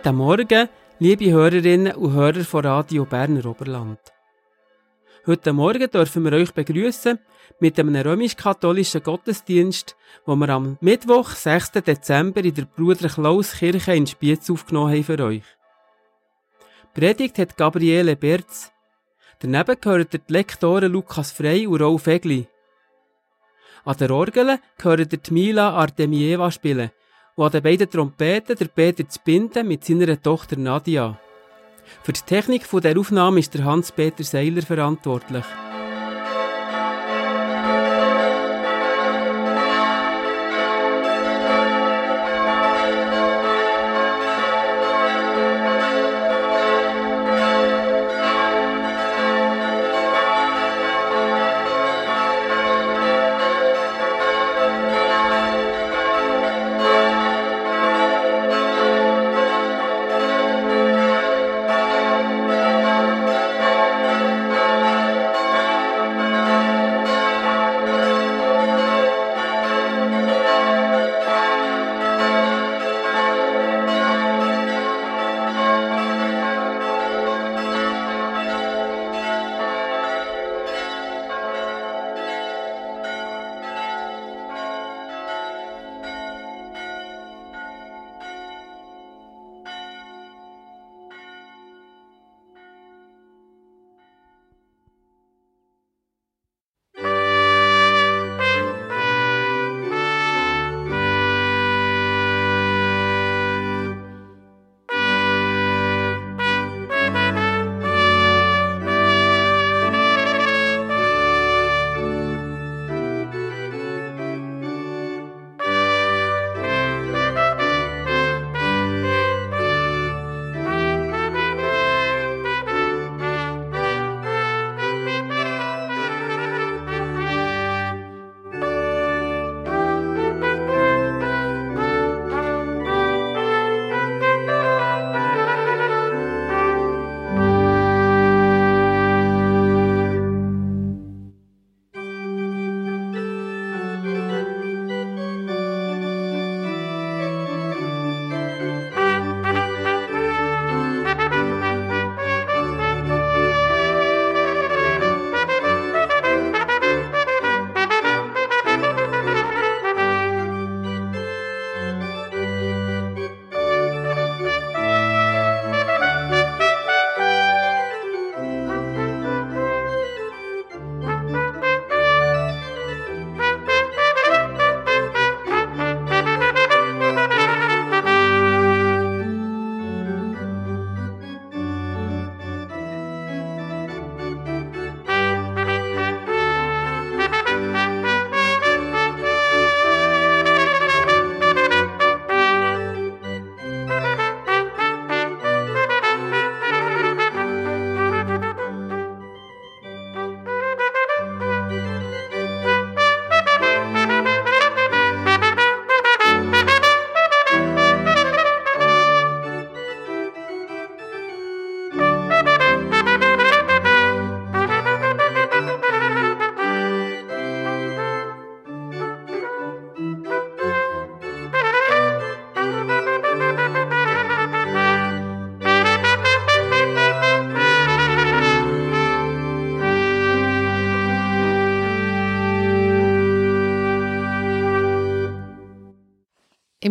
Guten Morgen, liebe Hörerinnen und Hörer von Radio Berner Oberland. Heute Morgen dürfen wir euch begrüßen mit einem römisch-katholischen Gottesdienst, wo wir am Mittwoch, 6. Dezember in der Bruder Klaus Kirche in Spiez aufgenommen haben für euch. Predigt hat Gabriele Berz. Daneben gehören die Lektoren Lukas Frey und Rolf Egli. An der Orgel gehören die Mila Artemieva spielen und an den beiden Trompeten der Peter Zbinden mit seiner Tochter Nadia. Für die Technik der Aufnahme ist der Hans-Peter Seiler verantwortlich.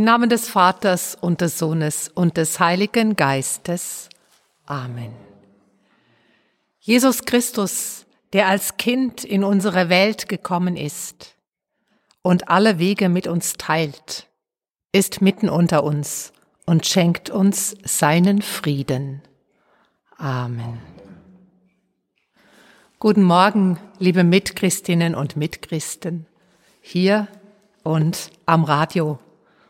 Namen des Vaters und des Sohnes und des Heiligen Geistes. Amen. Jesus Christus, der als Kind in unsere Welt gekommen ist und alle Wege mit uns teilt, ist mitten unter uns und schenkt uns seinen Frieden. Amen. Guten Morgen, liebe Mitchristinnen und Mitchristen, hier und am Radio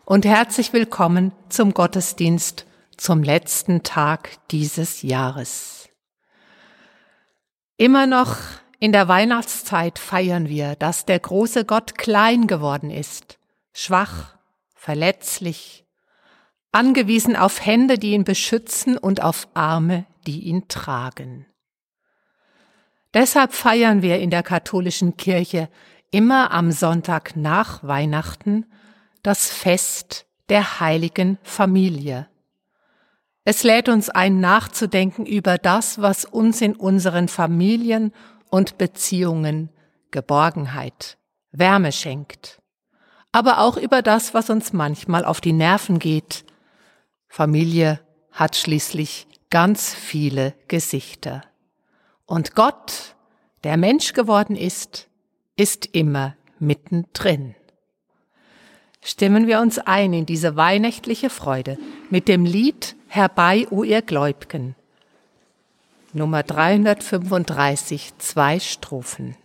und herzlich willkommen zum Gottesdienst zum letzten Tag dieses Jahres. Immer noch in der Weihnachtszeit feiern wir, dass der große Gott klein geworden ist, schwach, verletzlich, angewiesen auf Hände, die ihn beschützen und auf Arme, die ihn tragen. Deshalb feiern wir in der katholischen Kirche immer am Sonntag nach Weihnachten das Fest der heiligen Familie. Es lädt uns ein, nachzudenken über das, was uns in unseren Familien und Beziehungen Geborgenheit, Wärme schenkt, aber auch über das, was uns manchmal auf die Nerven geht. Familie hat schließlich ganz viele Gesichter. Und Gott, der Mensch geworden ist, ist immer mittendrin. Stimmen wir uns ein in diese weihnachtliche Freude mit dem Lied Herbei, o ihr Gläubgen. Nummer 335, zwei Strophen.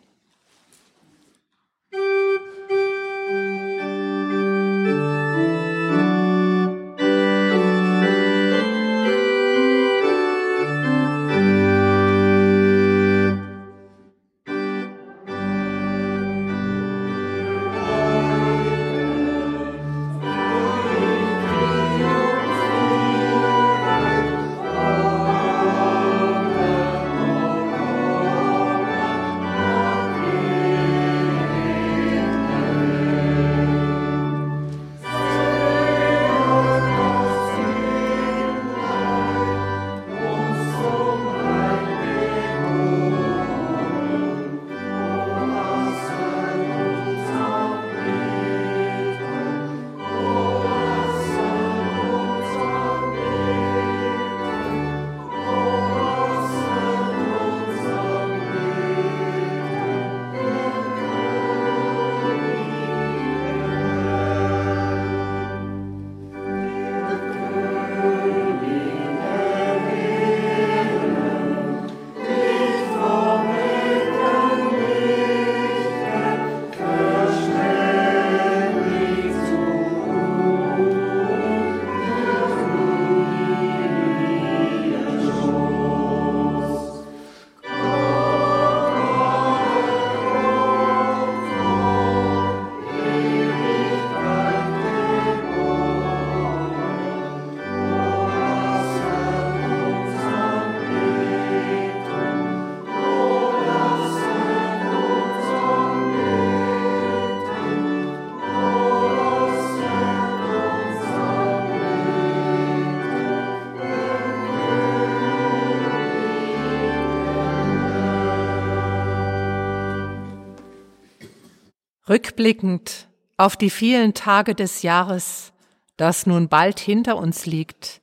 Rückblickend auf die vielen Tage des Jahres, das nun bald hinter uns liegt,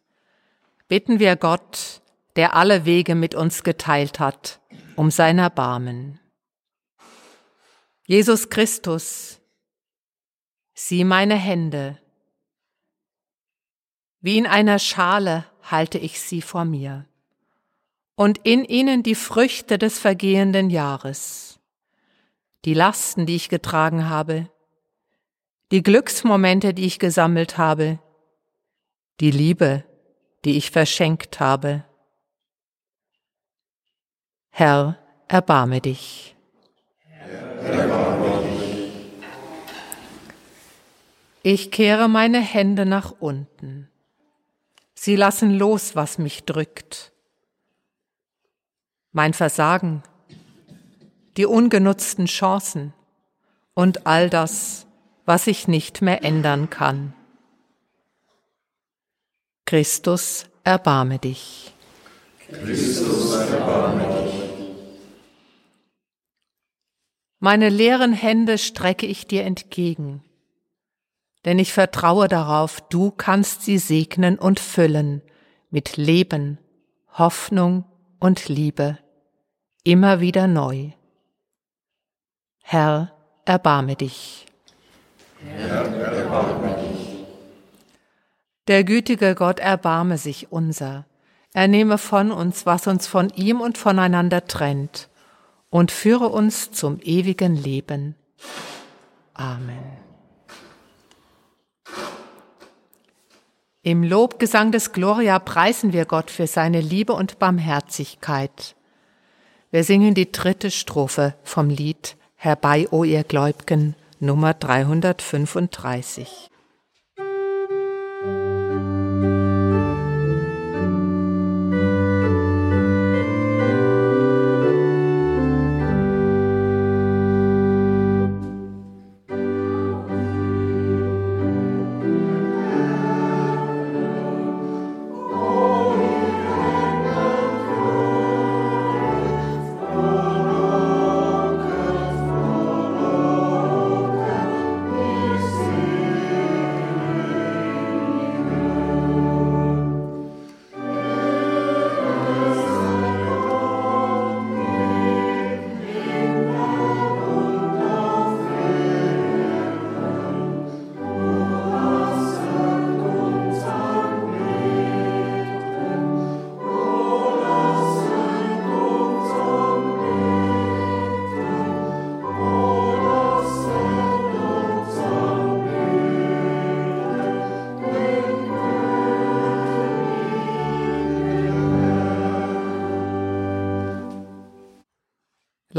bitten wir Gott, der alle Wege mit uns geteilt hat, um sein Erbarmen. Jesus Christus, sieh meine Hände, wie in einer Schale halte ich sie vor mir, und in ihnen die Früchte des vergehenden Jahres die Lasten, die ich getragen habe, die Glücksmomente, die ich gesammelt habe, die Liebe, die ich verschenkt habe. Herr, erbarme dich. Ich kehre meine Hände nach unten. Sie lassen los, was mich drückt. Mein Versagen, die ungenutzten Chancen und all das, was ich nicht mehr ändern kann. Christus, erbarme dich. Christus, erbarme dich. Meine leeren Hände strecke ich dir entgegen, denn ich vertraue darauf, du kannst sie segnen und füllen mit Leben, Hoffnung und Liebe, immer wieder neu. Herr, erbarme dich. Herr, erbarme dich. Der gütige Gott erbarme sich unser. Er nehme von uns, was uns von ihm und voneinander trennt, und führe uns zum ewigen Leben. Amen. Im Lobgesang des Gloria preisen wir Gott für seine Liebe und Barmherzigkeit. Wir singen die dritte Strophe vom Lied Herbei, o ihr Gläubgen, Nummer 335.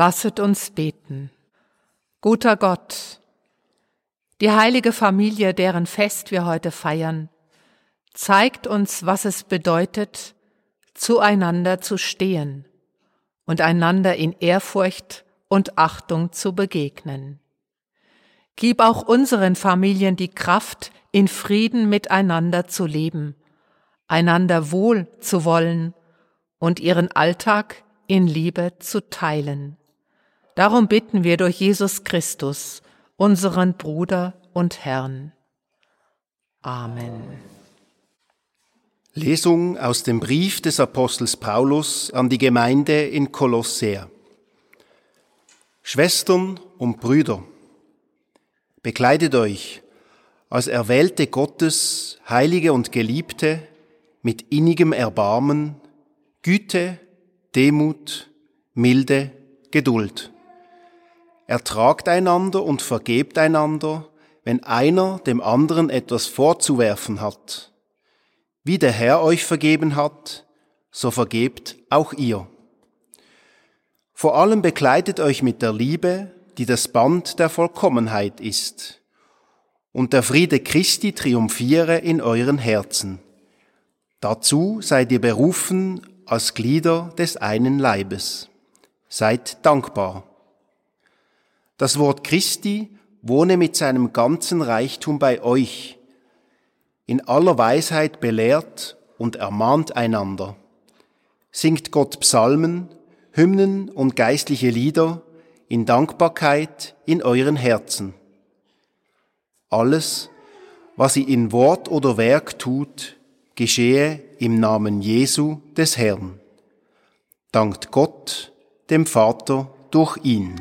Lasset uns beten. Guter Gott, die heilige Familie, deren Fest wir heute feiern, zeigt uns, was es bedeutet, zueinander zu stehen und einander in Ehrfurcht und Achtung zu begegnen. Gib auch unseren Familien die Kraft, in Frieden miteinander zu leben, einander wohl zu wollen und ihren Alltag in Liebe zu teilen. Darum bitten wir durch Jesus Christus, unseren Bruder und Herrn. Amen. Lesung aus dem Brief des Apostels Paulus an die Gemeinde in Kolossea. Schwestern und Brüder, bekleidet euch als Erwählte Gottes, Heilige und Geliebte mit innigem Erbarmen, Güte, Demut, Milde, Geduld. Ertragt einander und vergebt einander, wenn einer dem anderen etwas vorzuwerfen hat. Wie der Herr euch vergeben hat, so vergebt auch ihr. Vor allem bekleidet euch mit der Liebe, die das Band der Vollkommenheit ist. Und der Friede Christi triumphiere in euren Herzen. Dazu seid ihr berufen als Glieder des einen Leibes. Seid dankbar. Das Wort Christi wohne mit seinem ganzen Reichtum bei euch, in aller Weisheit belehrt und ermahnt einander. Singt Gott Psalmen, Hymnen und geistliche Lieder in Dankbarkeit in euren Herzen. Alles, was ihr in Wort oder Werk tut, geschehe im Namen Jesu des Herrn. Dankt Gott, dem Vater, durch ihn.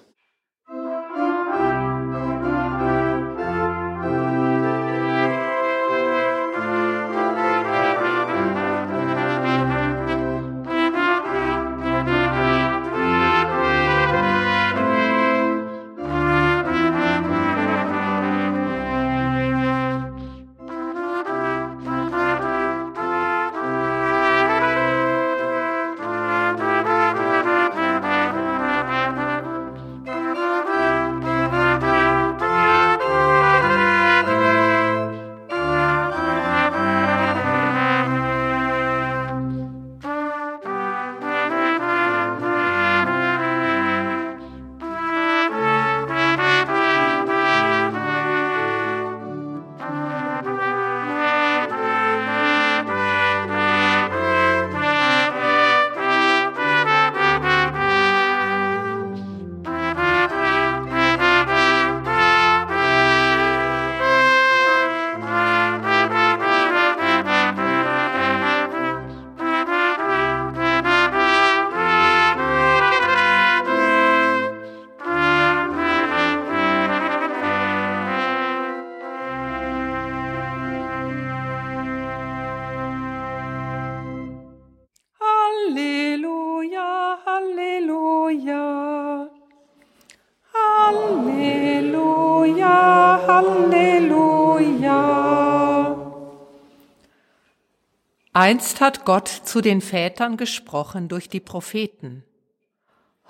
Einst hat Gott zu den Vätern gesprochen durch die Propheten.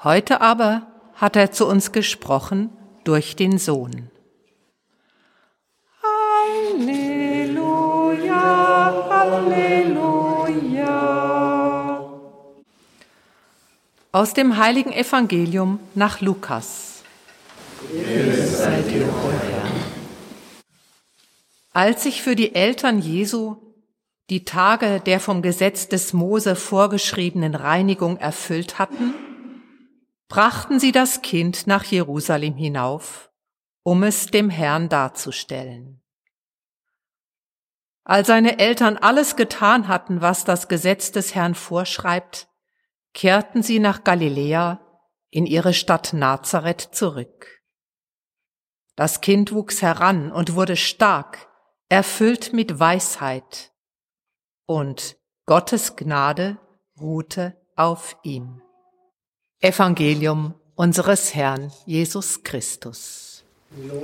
Heute aber hat er zu uns gesprochen durch den Sohn. Halleluja, Halleluja. Aus dem heiligen Evangelium nach Lukas. Als sich für die Eltern Jesu die Tage der vom Gesetz des Mose vorgeschriebenen Reinigung erfüllt hatten, brachten sie das Kind nach Jerusalem hinauf, um es dem Herrn darzustellen. Als seine Eltern alles getan hatten, was das Gesetz des Herrn vorschreibt, kehrten sie nach Galiläa in ihre Stadt Nazareth zurück. Das Kind wuchs heran und wurde stark, erfüllt mit Weisheit, und Gottes Gnade ruhte auf ihm. Evangelium unseres Herrn Jesus Christus.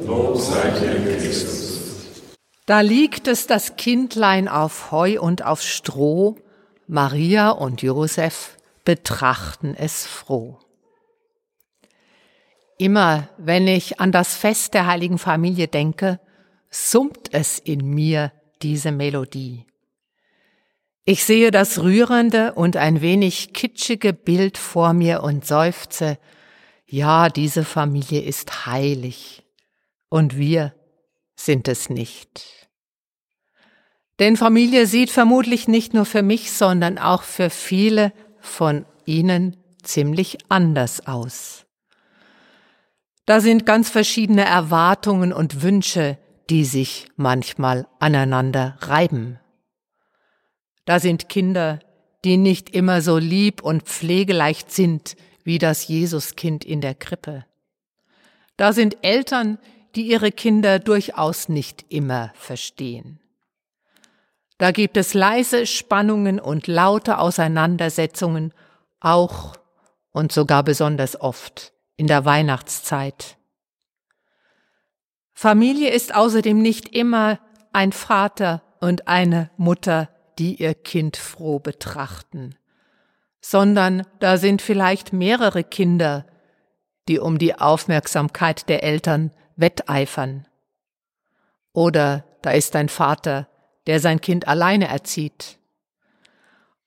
Lob sei dir, Christus. Da liegt es das Kindlein auf Heu und auf Stroh, Maria und Josef betrachten es froh. Immer wenn ich an das Fest der heiligen Familie denke, summt es in mir diese Melodie. Ich sehe das rührende und ein wenig kitschige Bild vor mir und seufze, ja, diese Familie ist heilig und wir sind es nicht. Denn Familie sieht vermutlich nicht nur für mich, sondern auch für viele von ihnen ziemlich anders aus. Da sind ganz verschiedene Erwartungen und Wünsche, die sich manchmal aneinander reiben. Da sind Kinder, die nicht immer so lieb und pflegeleicht sind wie das Jesuskind in der Krippe. Da sind Eltern, die ihre Kinder durchaus nicht immer verstehen. Da gibt es leise Spannungen und laute Auseinandersetzungen, auch und sogar besonders oft in der Weihnachtszeit. Familie ist außerdem nicht immer ein Vater und eine Mutter, die ihr Kind froh betrachten, sondern da sind vielleicht mehrere Kinder, die um die Aufmerksamkeit der Eltern wetteifern. Oder da ist ein Vater, der sein Kind alleine erzieht.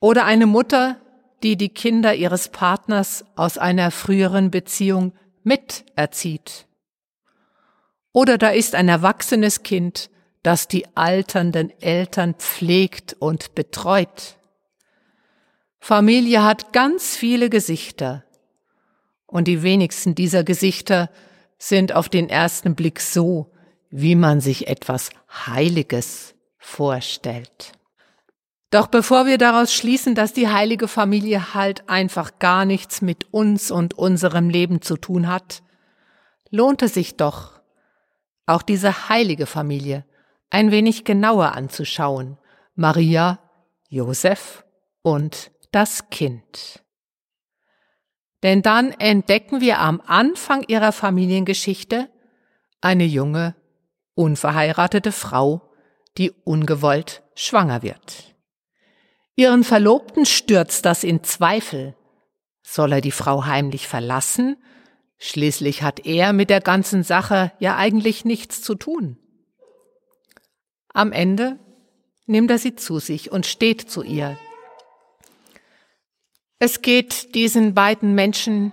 Oder eine Mutter, die die Kinder ihres Partners aus einer früheren Beziehung miterzieht. Oder da ist ein erwachsenes Kind, das die alternden Eltern pflegt und betreut. Familie hat ganz viele Gesichter, und die wenigsten dieser Gesichter sind auf den ersten Blick so, wie man sich etwas Heiliges vorstellt. Doch bevor wir daraus schließen, dass die heilige Familie halt einfach gar nichts mit uns und unserem Leben zu tun hat, lohnt es sich doch, auch diese heilige Familie ein wenig genauer anzuschauen. Maria, Josef und das Kind. Denn dann entdecken wir am Anfang ihrer Familiengeschichte eine junge, unverheiratete Frau, die ungewollt schwanger wird. Ihren Verlobten stürzt das in Zweifel. Soll er die Frau heimlich verlassen? Schließlich hat er mit der ganzen Sache ja eigentlich nichts zu tun. Am Ende nimmt er sie zu sich und steht zu ihr. Es geht diesen beiden Menschen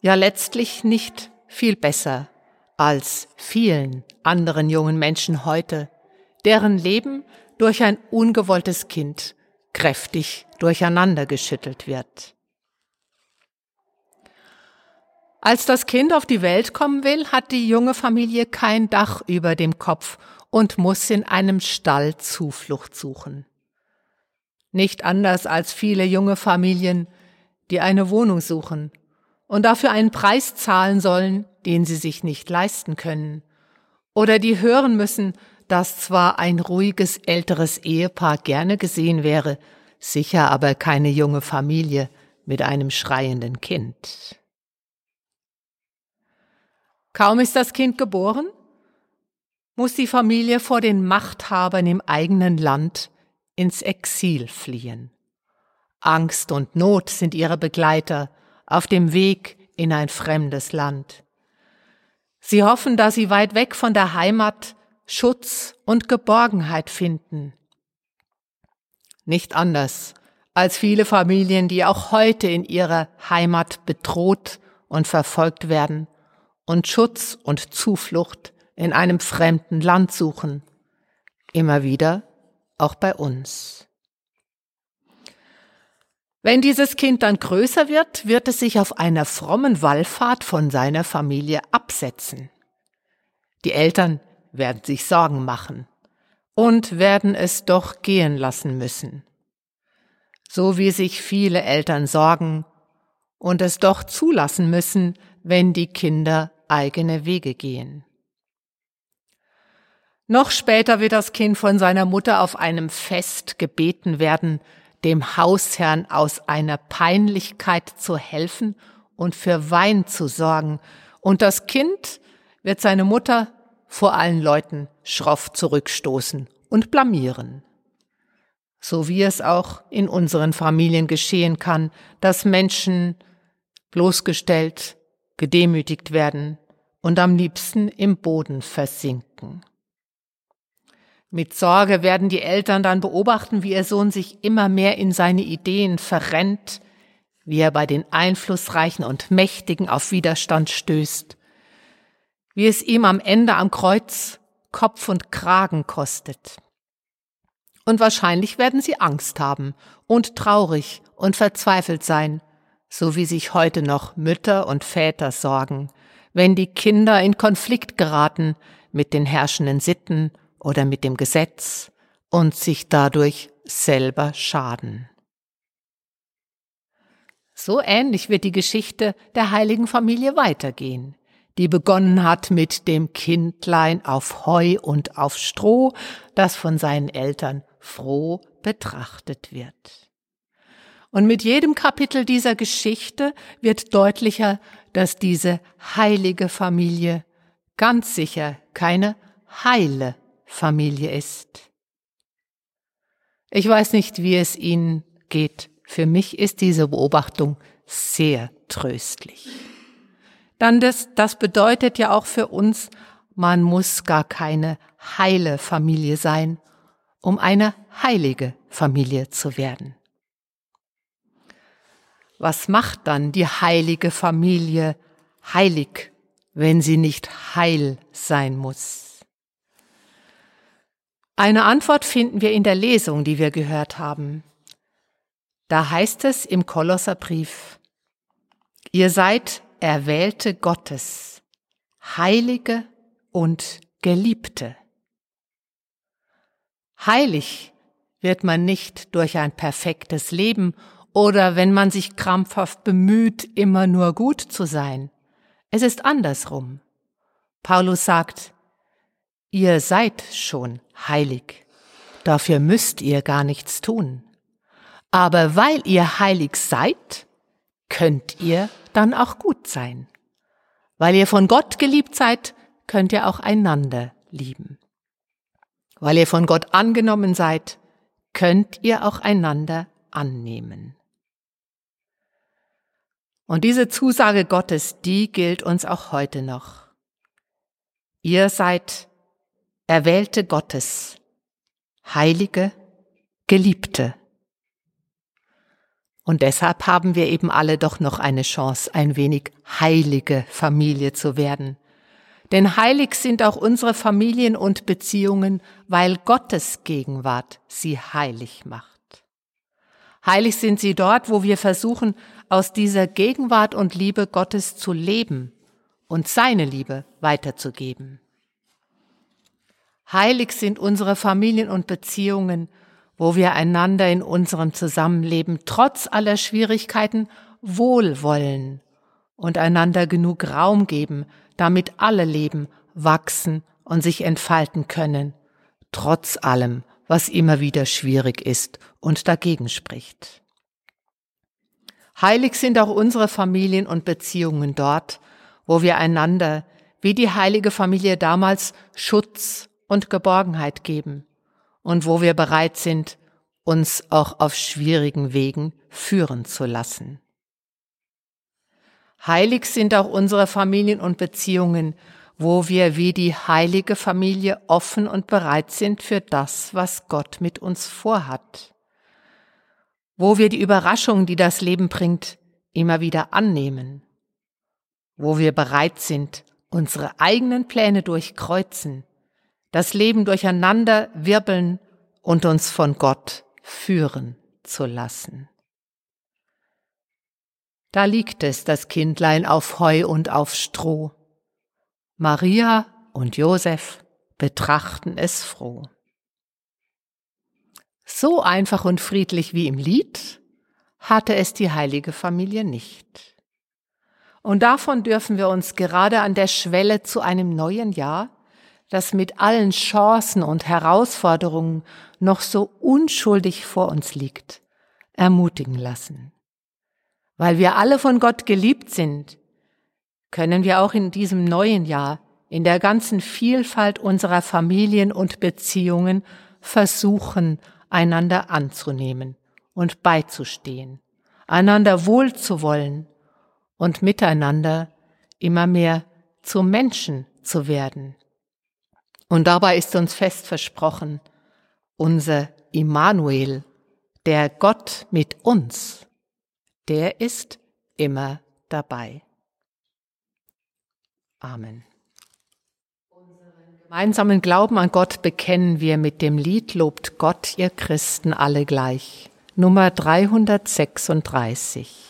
ja letztlich nicht viel besser als vielen anderen jungen Menschen heute, deren Leben durch ein ungewolltes Kind kräftig durcheinandergeschüttelt wird. Als das Kind auf die Welt kommen will, hat die junge Familie kein Dach über dem Kopf und muss in einem Stall Zuflucht suchen. Nicht anders als viele junge Familien, die eine Wohnung suchen und dafür einen Preis zahlen sollen, den sie sich nicht leisten können, oder die hören müssen, dass zwar ein ruhiges älteres Ehepaar gerne gesehen wäre, sicher aber keine junge Familie mit einem schreienden Kind. Kaum ist das Kind geboren, muss die Familie vor den Machthabern im eigenen Land ins Exil fliehen. Angst und Not sind ihre Begleiter auf dem Weg in ein fremdes Land. Sie hoffen, dass sie weit weg von der Heimat Schutz und Geborgenheit finden. Nicht anders als viele Familien, die auch heute in ihrer Heimat bedroht und verfolgt werden und Schutz und Zuflucht in einem fremden Land suchen. Immer wieder auch bei uns. Wenn dieses Kind dann größer wird, wird es sich auf einer frommen Wallfahrt von seiner Familie absetzen. Die Eltern werden sich Sorgen machen und werden es doch gehen lassen müssen. So wie sich viele Eltern sorgen und es doch zulassen müssen, wenn die Kinder eigene Wege gehen. Noch später wird das Kind von seiner Mutter auf einem Fest gebeten werden, dem Hausherrn aus einer Peinlichkeit zu helfen und für Wein zu sorgen, und das Kind wird seine Mutter vor allen Leuten schroff zurückstoßen und blamieren. so wie es auch in unseren Familien geschehen kann, dass Menschen bloßgestellt, gedemütigt werden und am liebsten im Boden versinken. Mit Sorge werden die Eltern dann beobachten, wie ihr Sohn sich immer mehr in seine Ideen verrennt, wie er bei den Einflussreichen und Mächtigen auf Widerstand stößt, wie es ihm am Ende am Kreuz Kopf und Kragen kostet. Und wahrscheinlich werden sie Angst haben und traurig und verzweifelt sein, so wie sich heute noch Mütter und Väter sorgen, wenn die Kinder in Konflikt geraten mit den herrschenden Sitten oder mit dem Gesetz und sich dadurch selber schaden. So ähnlich wird die Geschichte der heiligen Familie weitergehen, die begonnen hat mit dem Kindlein auf Heu und auf Stroh, das von seinen Eltern froh betrachtet wird. Und mit jedem Kapitel dieser Geschichte wird deutlicher, dass diese heilige Familie ganz sicher keine heile Familie ist. Ich weiß nicht, wie es Ihnen geht. Für mich ist diese Beobachtung sehr tröstlich. Dann das, das bedeutet ja auch für uns, man muss gar keine heile Familie sein, um eine heilige Familie zu werden. Was macht dann die heilige Familie heilig, wenn sie nicht heil sein muss? Eine Antwort finden wir in der Lesung, die wir gehört haben. Da heißt es im Kolosserbrief, ihr seid Erwählte Gottes, Heilige und Geliebte. Heilig wird man nicht durch ein perfektes Leben oder wenn man sich krampfhaft bemüht, immer nur gut zu sein. Es ist andersrum. Paulus sagt, ihr seid schon heilig. Dafür müsst ihr gar nichts tun. Aber weil ihr heilig seid, könnt ihr dann auch gut sein. Weil ihr von Gott geliebt seid, könnt ihr auch einander lieben. Weil ihr von Gott angenommen seid, könnt ihr auch einander annehmen. Und diese Zusage Gottes, die gilt uns auch heute noch. Ihr seid Erwählte Gottes, Heilige, Geliebte. Und deshalb haben wir eben alle doch noch eine Chance, ein wenig heilige Familie zu werden. Denn heilig sind auch unsere Familien und Beziehungen, weil Gottes Gegenwart sie heilig macht. Heilig sind sie dort, wo wir versuchen, aus dieser Gegenwart und Liebe Gottes zu leben und seine Liebe weiterzugeben. Heilig sind unsere Familien und Beziehungen, wo wir einander in unserem Zusammenleben trotz aller Schwierigkeiten wohlwollen und einander genug Raum geben, damit alle Leben wachsen und sich entfalten können, trotz allem, was immer wieder schwierig ist und dagegen spricht. Heilig sind auch unsere Familien und Beziehungen dort, wo wir einander, wie die heilige Familie damals, Schutz und Geborgenheit geben und wo wir bereit sind, uns auch auf schwierigen Wegen führen zu lassen. Heilig sind auch unsere Familien und Beziehungen, wo wir wie die heilige Familie offen und bereit sind für das, was Gott mit uns vorhat. Wo wir die Überraschung, die das Leben bringt, immer wieder annehmen. Wo wir bereit sind, unsere eigenen Pläne durchkreuzen das Leben durcheinander wirbeln und uns von Gott führen zu lassen. Da liegt es, das Kindlein auf Heu und auf Stroh. Maria und Josef betrachten es froh. So einfach und friedlich wie im Lied hatte es die heilige Familie nicht. Und davon dürfen wir uns gerade an der Schwelle zu einem neuen Jahr das mit allen Chancen und Herausforderungen noch so unschuldig vor uns liegt, ermutigen lassen. Weil wir alle von Gott geliebt sind, können wir auch in diesem neuen Jahr in der ganzen Vielfalt unserer Familien und Beziehungen versuchen, einander anzunehmen und beizustehen, einander wohlzuwollen und miteinander immer mehr zu Menschen zu werden. Und dabei ist uns fest versprochen, unser Immanuel, der Gott mit uns, der ist immer dabei. Amen. Unseren gemeinsamen Glauben an Gott bekennen wir mit dem Lied Lobt Gott, ihr Christen alle gleich. Nummer 336.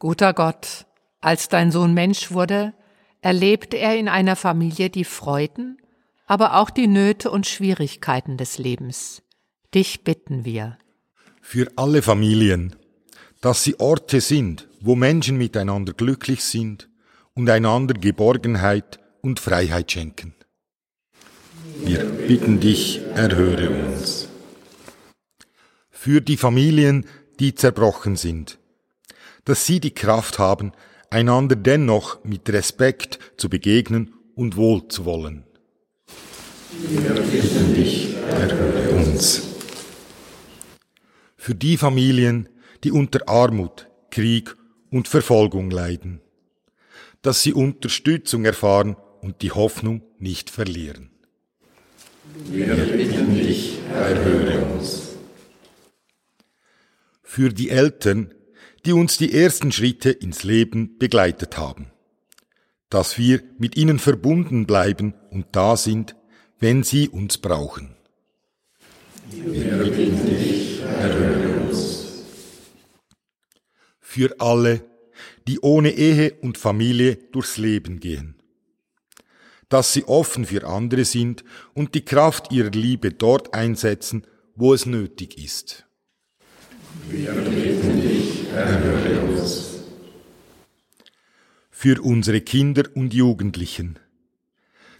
Guter Gott, als dein Sohn Mensch wurde, erlebte er in einer Familie die Freuden, aber auch die Nöte und Schwierigkeiten des Lebens. Dich bitten wir. Für alle Familien, dass sie Orte sind, wo Menschen miteinander glücklich sind und einander Geborgenheit und Freiheit schenken. Wir bitten dich, erhöre uns. Für die Familien, die zerbrochen sind, dass sie die Kraft haben, einander dennoch mit Respekt zu begegnen und wohl zu wollen. Wir bitten erhöre uns. Für die Familien, die unter Armut, Krieg und Verfolgung leiden, dass sie Unterstützung erfahren und die Hoffnung nicht verlieren. Wir bitten dich, erhöre uns. Für die Eltern, die uns die ersten Schritte ins Leben begleitet haben. Dass wir mit ihnen verbunden bleiben und da sind, wenn sie uns brauchen. Wir dich, uns. Für alle, die ohne Ehe und Familie durchs Leben gehen. Dass sie offen für andere sind und die Kraft ihrer Liebe dort einsetzen, wo es nötig ist. Wir bitten dich, erhöre uns. Für unsere Kinder und Jugendlichen,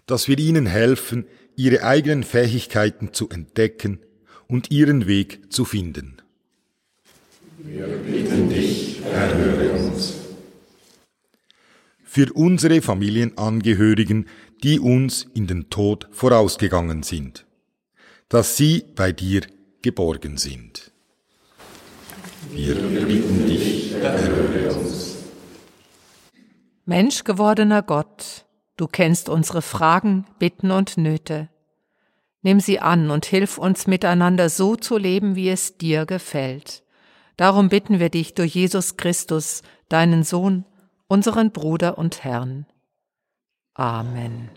dass wir ihnen helfen, ihre eigenen Fähigkeiten zu entdecken und ihren Weg zu finden. Wir bitten dich, erhöre uns. Für unsere Familienangehörigen, die uns in den Tod vorausgegangen sind, dass sie bei dir geborgen sind. Wir bitten dich, erhöre uns. Mensch gewordener Gott, du kennst unsere Fragen, Bitten und Nöte. Nimm sie an und hilf uns miteinander so zu leben, wie es dir gefällt. Darum bitten wir dich durch Jesus Christus, deinen Sohn, unseren Bruder und Herrn. Amen.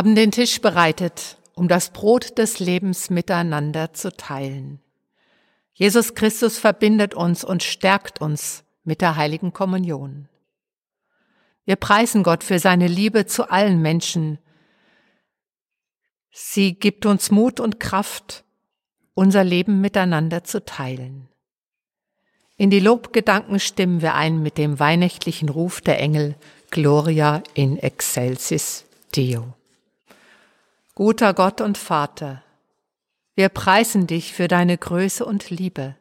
Haben den Tisch bereitet, um das Brot des Lebens miteinander zu teilen. Jesus Christus verbindet uns und stärkt uns mit der heiligen Kommunion. Wir preisen Gott für seine Liebe zu allen Menschen. Sie gibt uns Mut und Kraft, unser Leben miteinander zu teilen. In die Lobgedanken stimmen wir ein mit dem weihnächtlichen Ruf der Engel Gloria in excelsis Deo. Guter Gott und Vater, wir preisen dich für deine Größe und Liebe.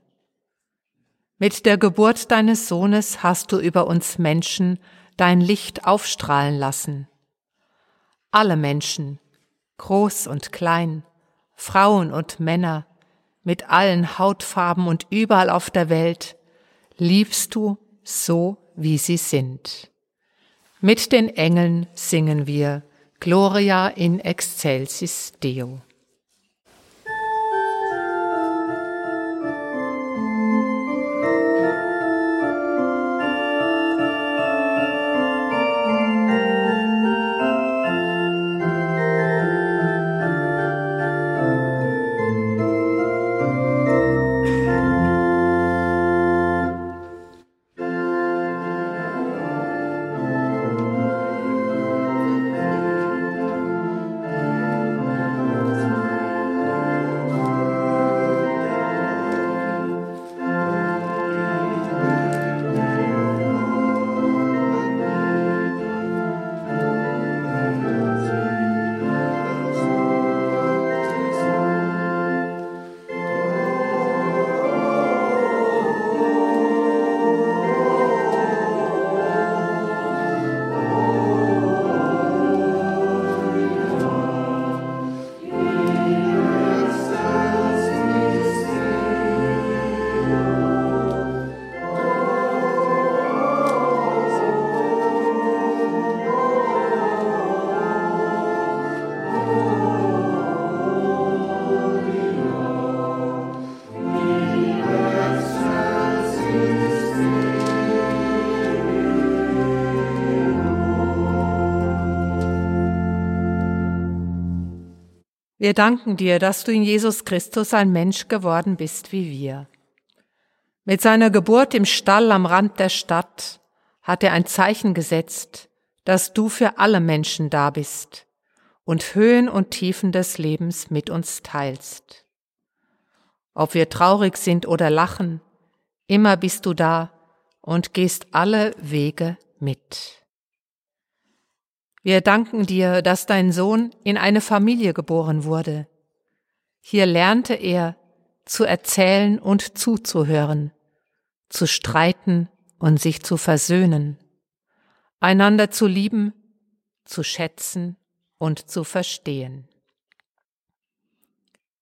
Mit der Geburt deines Sohnes hast du über uns Menschen dein Licht aufstrahlen lassen. Alle Menschen, groß und klein, Frauen und Männer, mit allen Hautfarben und überall auf der Welt, liebst du so, wie sie sind. Mit den Engeln singen wir Gloria in excelsis Deo. Wir danken dir, dass du in Jesus Christus ein Mensch geworden bist wie wir. Mit seiner Geburt im Stall am Rand der Stadt hat er ein Zeichen gesetzt, dass du für alle Menschen da bist und Höhen und Tiefen des Lebens mit uns teilst. Ob wir traurig sind oder lachen, immer bist du da und gehst alle Wege mit. Wir danken dir, dass dein Sohn in eine Familie geboren wurde. Hier lernte er zu erzählen und zuzuhören, zu streiten und sich zu versöhnen, einander zu lieben, zu schätzen und zu verstehen.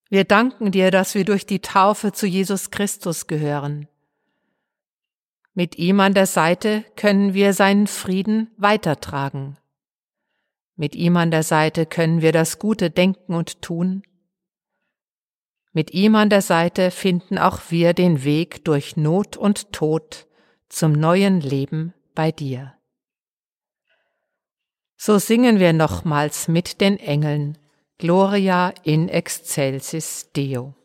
Wir danken dir, dass wir durch die Taufe zu Jesus Christus gehören. Mit ihm an der Seite können wir seinen Frieden weitertragen. Mit ihm an der Seite können wir das Gute denken und tun. Mit ihm an der Seite finden auch wir den Weg durch Not und Tod zum neuen Leben bei dir. So singen wir nochmals mit den Engeln Gloria in excelsis Deo.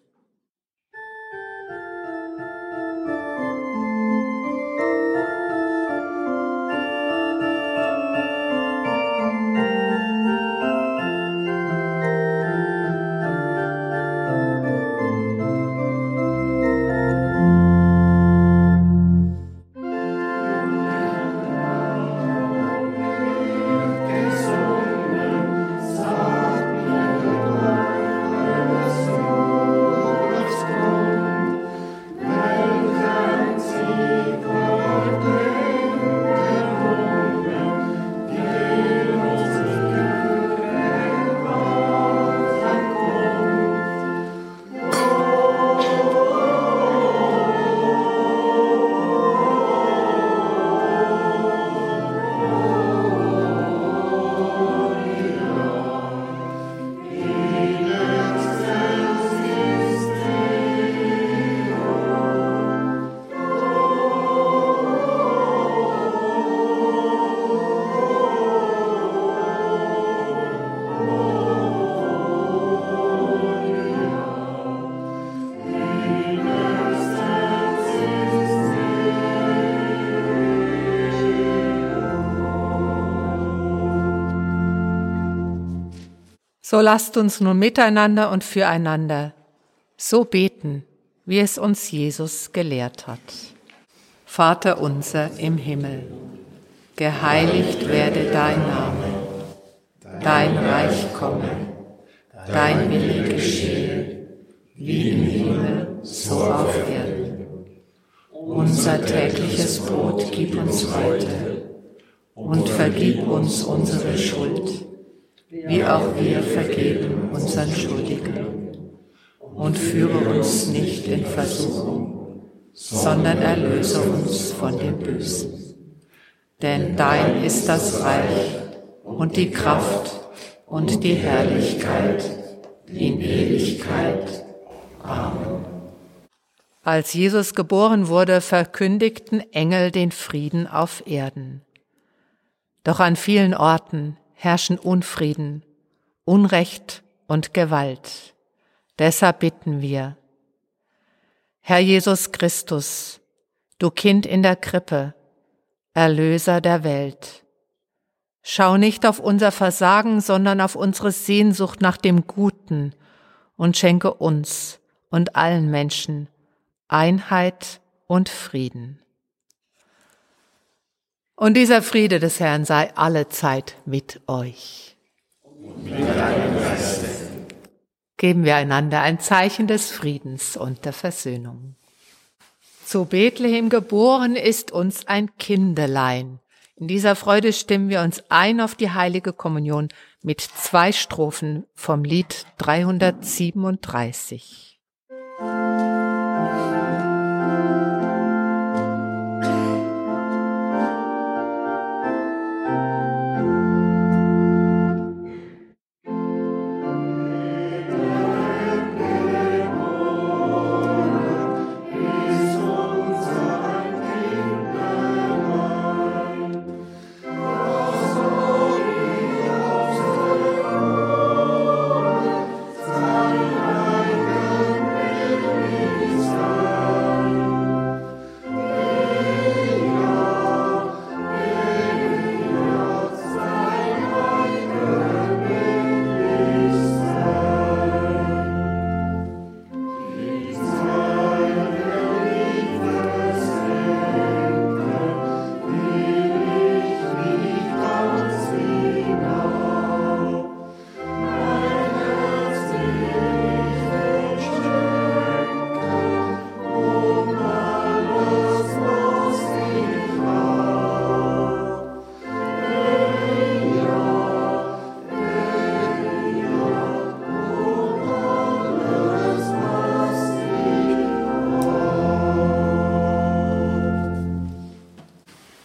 So lasst uns nun miteinander und füreinander so beten, wie es uns Jesus gelehrt hat. Vater unser im Himmel, geheiligt werde dein Name, dein Reich komme, dein Wille geschehe, wie im Himmel, so auf Erden. Unser tägliches Brot gib uns heute und vergib uns unsere Schuld wie auch wir vergeben unseren Schuldigen. Und führe uns nicht in Versuchung, sondern erlöse uns von dem Bösen. Denn dein ist das Reich und die Kraft und die Herrlichkeit in Ewigkeit. Amen. Als Jesus geboren wurde, verkündigten Engel den Frieden auf Erden. Doch an vielen Orten herrschen Unfrieden, Unrecht und Gewalt. Deshalb bitten wir, Herr Jesus Christus, du Kind in der Krippe, Erlöser der Welt, schau nicht auf unser Versagen, sondern auf unsere Sehnsucht nach dem Guten und schenke uns und allen Menschen Einheit und Frieden. Und dieser Friede des Herrn sei alle Zeit mit euch. Geben wir einander ein Zeichen des Friedens und der Versöhnung. Zu Bethlehem geboren ist uns ein Kindelein. In dieser Freude stimmen wir uns ein auf die heilige Kommunion mit zwei Strophen vom Lied 337.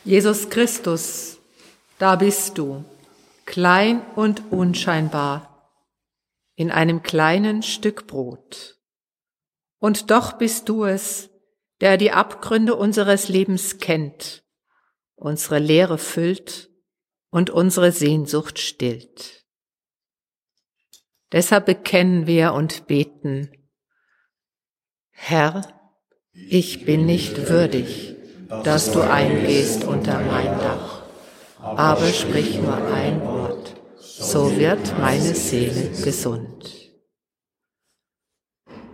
Jesus Christus, da bist du, klein und unscheinbar, in einem kleinen Stück Brot. Und doch bist du es, der die Abgründe unseres Lebens kennt, unsere Leere füllt und unsere Sehnsucht stillt. Deshalb bekennen wir und beten, Herr, ich bin nicht würdig, dass du eingehst unter mein Dach, aber sprich nur ein Wort, so wird meine Seele gesund.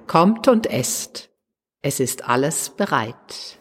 Kommt und esst, es ist alles bereit.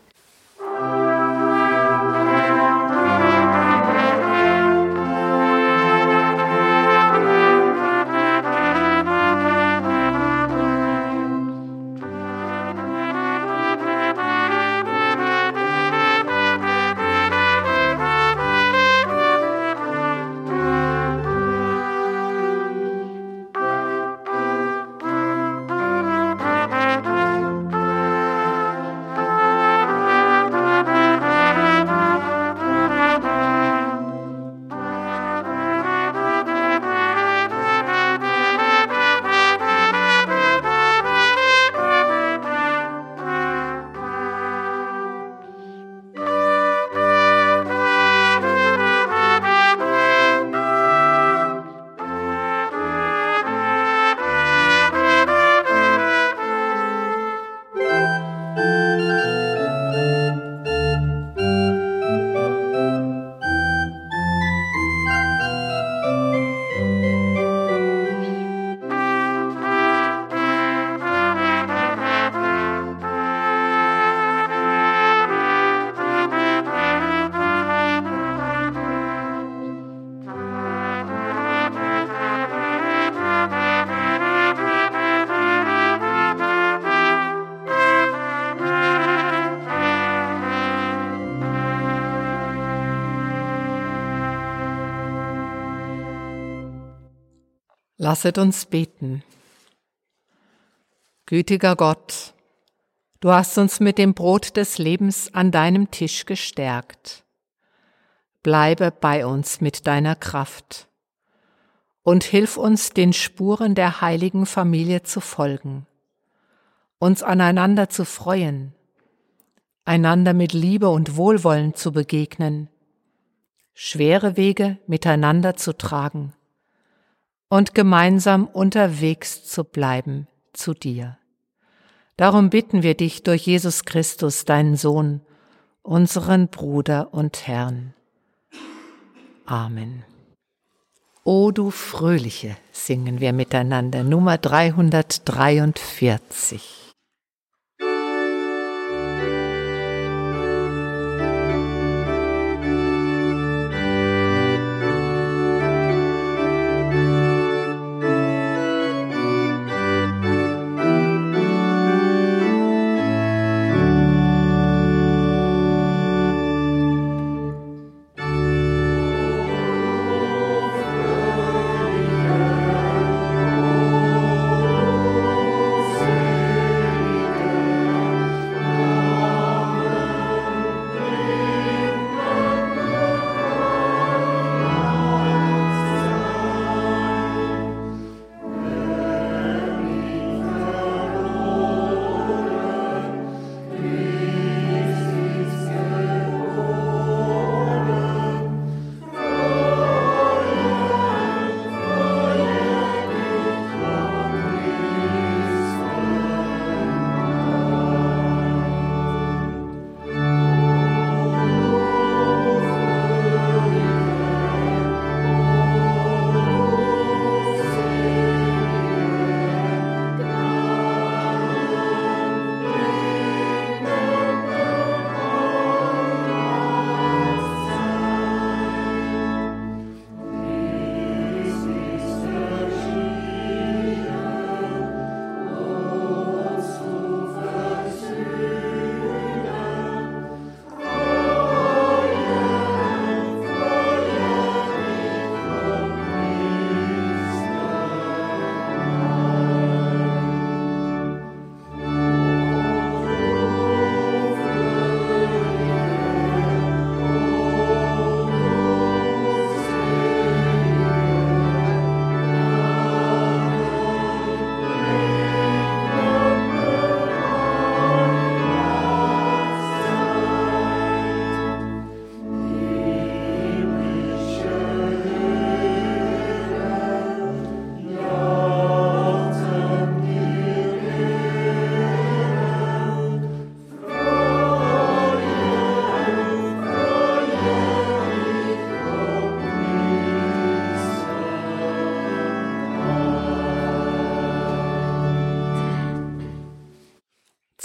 Lasset uns beten. Gütiger Gott, du hast uns mit dem Brot des Lebens an deinem Tisch gestärkt. Bleibe bei uns mit deiner Kraft und hilf uns, den Spuren der heiligen Familie zu folgen, uns aneinander zu freuen, einander mit Liebe und Wohlwollen zu begegnen, schwere Wege miteinander zu tragen und gemeinsam unterwegs zu bleiben zu dir. Darum bitten wir dich durch Jesus Christus, deinen Sohn, unseren Bruder und Herrn. Amen. O du Fröhliche, singen wir miteinander, Nummer 343.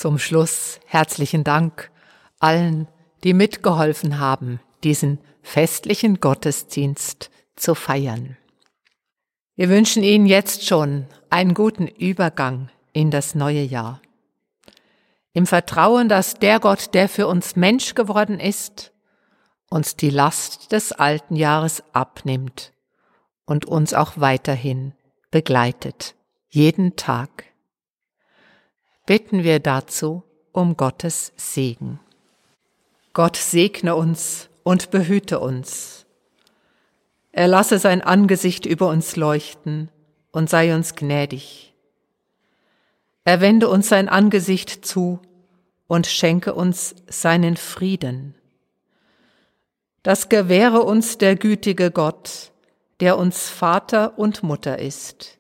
Zum Schluss herzlichen Dank allen, die mitgeholfen haben, diesen festlichen Gottesdienst zu feiern. Wir wünschen Ihnen jetzt schon einen guten Übergang in das neue Jahr. Im Vertrauen, dass der Gott, der für uns Mensch geworden ist, uns die Last des alten Jahres abnimmt und uns auch weiterhin begleitet, jeden Tag. Bitten wir dazu um Gottes Segen. Gott segne uns und behüte uns. Er lasse sein Angesicht über uns leuchten und sei uns gnädig. Er wende uns sein Angesicht zu und schenke uns seinen Frieden. Das gewähre uns der gütige Gott, der uns Vater und Mutter ist.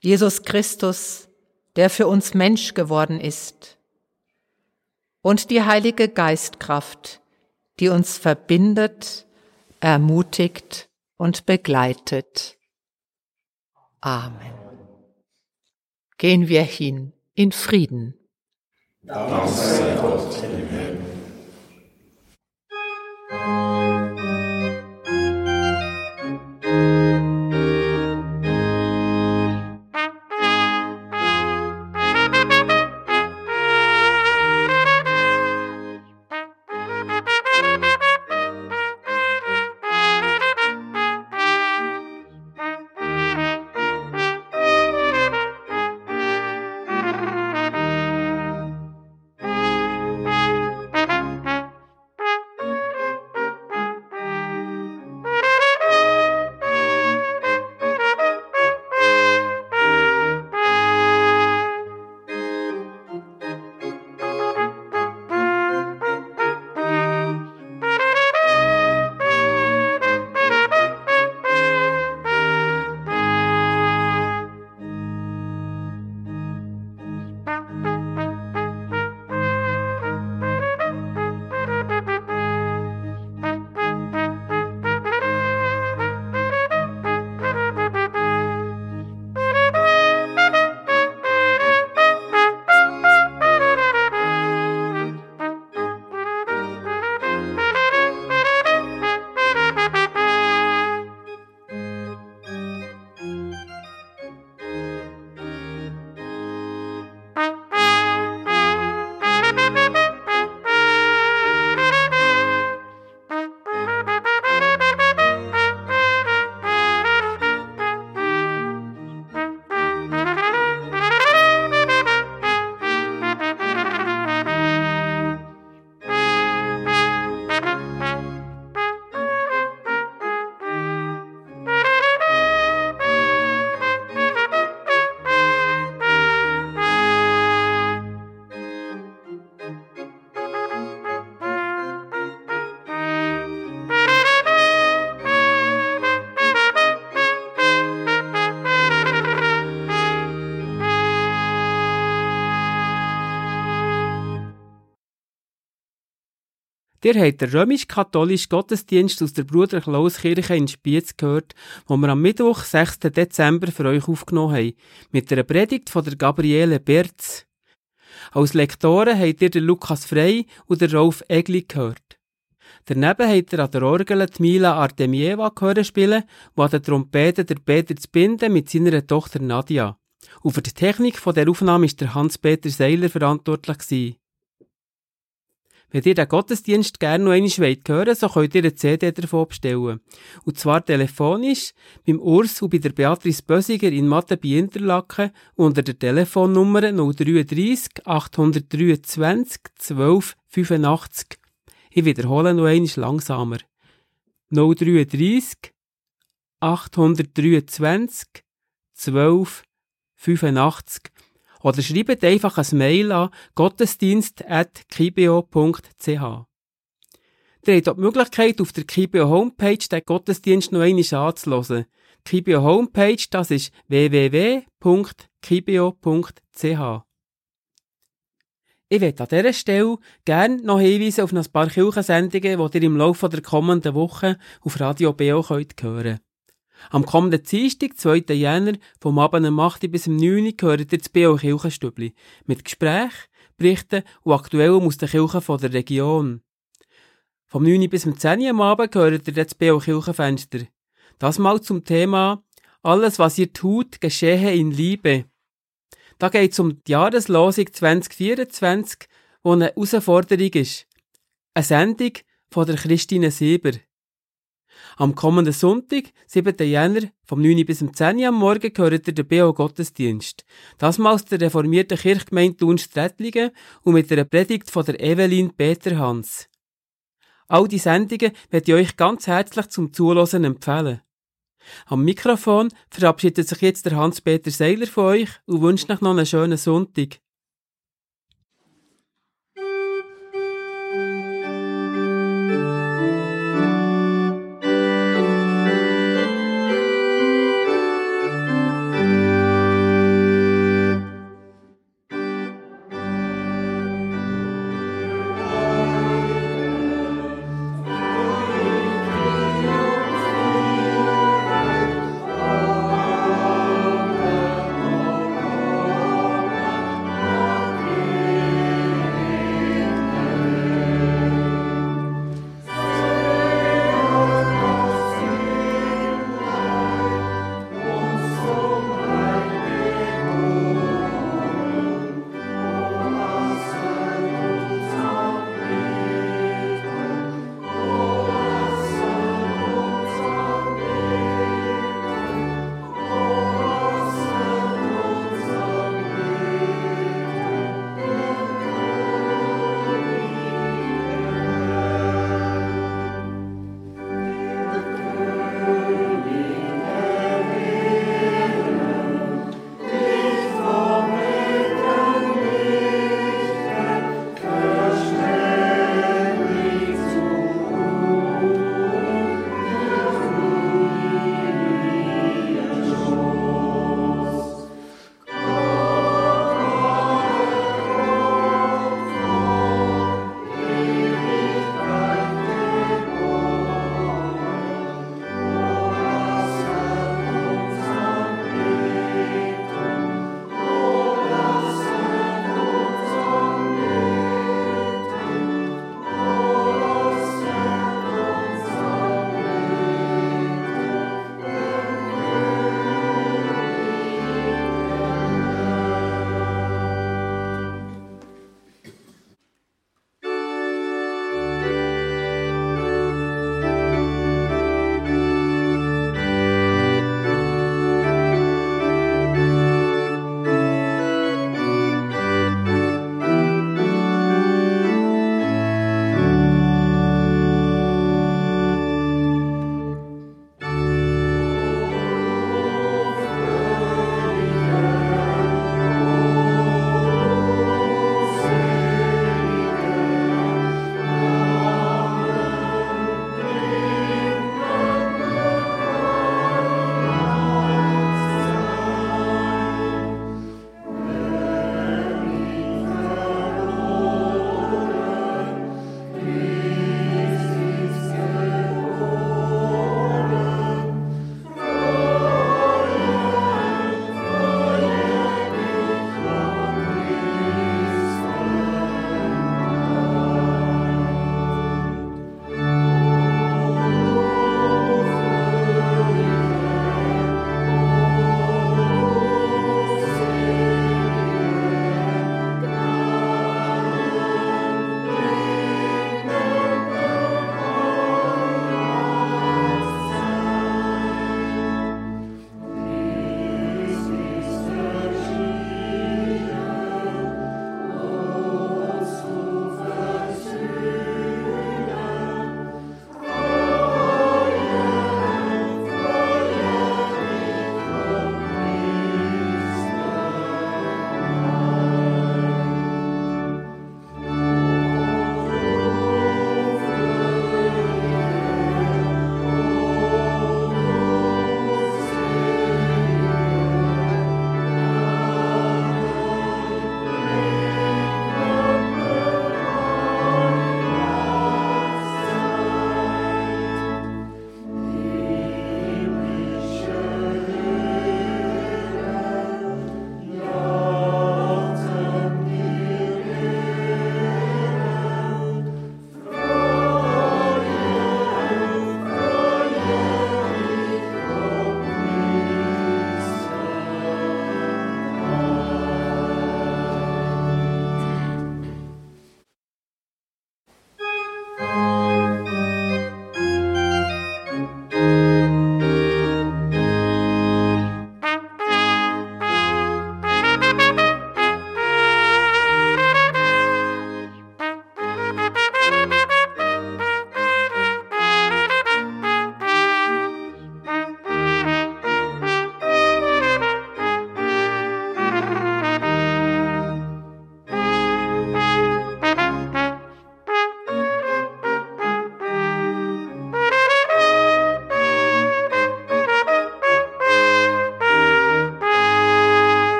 Jesus Christus, der für uns Mensch geworden ist. Und die Heilige Geistkraft, die uns verbindet, ermutigt und begleitet. Amen. Gehen wir hin in Frieden. Dank sei Gott im Himmel. Ihr habt den römisch-katholischen Gottesdienst aus der Bruder Klauskirche in Spiez gehört, wo wir am Mittwoch, 6. Dezember, für euch aufgenommen haben, mit einer Predigt von der Gabriele Berz. Als Lektoren habt ihr den Lukas Frey und den Rolf Egli gehört. Daneben habt ihr an der Orgel die Mila Artemieva gehört spielen, wo an der Trompete der Peter Zbinden mit seiner Tochter Nadia. Und für die Technik von der Aufnahme ist der Hans-Peter Seiler verantwortlich gewesen. Wenn ihr den Gottesdienst gerne noch einmal hören wollt, so könnt ihr eine CD davon bestellen. Und zwar telefonisch beim Urs und bei der Beatrice Bösiger in Mathe bei Interlaken unter der Telefonnummer 033 823 12 85. Ich wiederhole noch einmal langsamer. 033 823 12 85. Oder schreibt einfach ein Mail an gottesdienst.kibio.ch. Ihr habt auch die Möglichkeit, auf der Kibio Homepage den Gottesdienst noch einmal anzuhören. Die Kibio Homepage, das ist www.kibio.ch. Ich möchte an dieser Stelle gerne noch hinweisen auf ein paar Kirchensendungen, die ihr im Laufe der kommenden Woche auf Radio BO könnt hören am kommenden Dienstag, 2. Jänner, vom Abend um 8 bis um 9 Uhr, gehört ihr das B.O. Kirchenstübli. Mit Gespräch, berichten und aktuellem aus den Kirchen der Region. Vom 9 bis zum 10 am Abend gehört ihr das BO Kirchenfenster. Das mal zum Thema Alles, was ihr tut, geschehe in Liebe. Da geht es um die Jahreslosung 2024, wo eine Herausforderung ist. Eine Sendung von der Christine Sieber. Am kommenden Sonntag, 7. Jänner, vom 9 bis zum 10 Uhr am Morgen, gehört ihr den BO Gottesdienst. Das aus der reformierten Kirchgemeinde Thun-Strätlingen und mit einer Predigt von der Evelyn Peterhans. All die Sendungen möchte ich euch ganz herzlich zum Zuhören empfehlen. Am Mikrofon verabschiedet sich jetzt der Hans-Peter Seiler von euch und wünscht euch noch einen schönen Sonntag.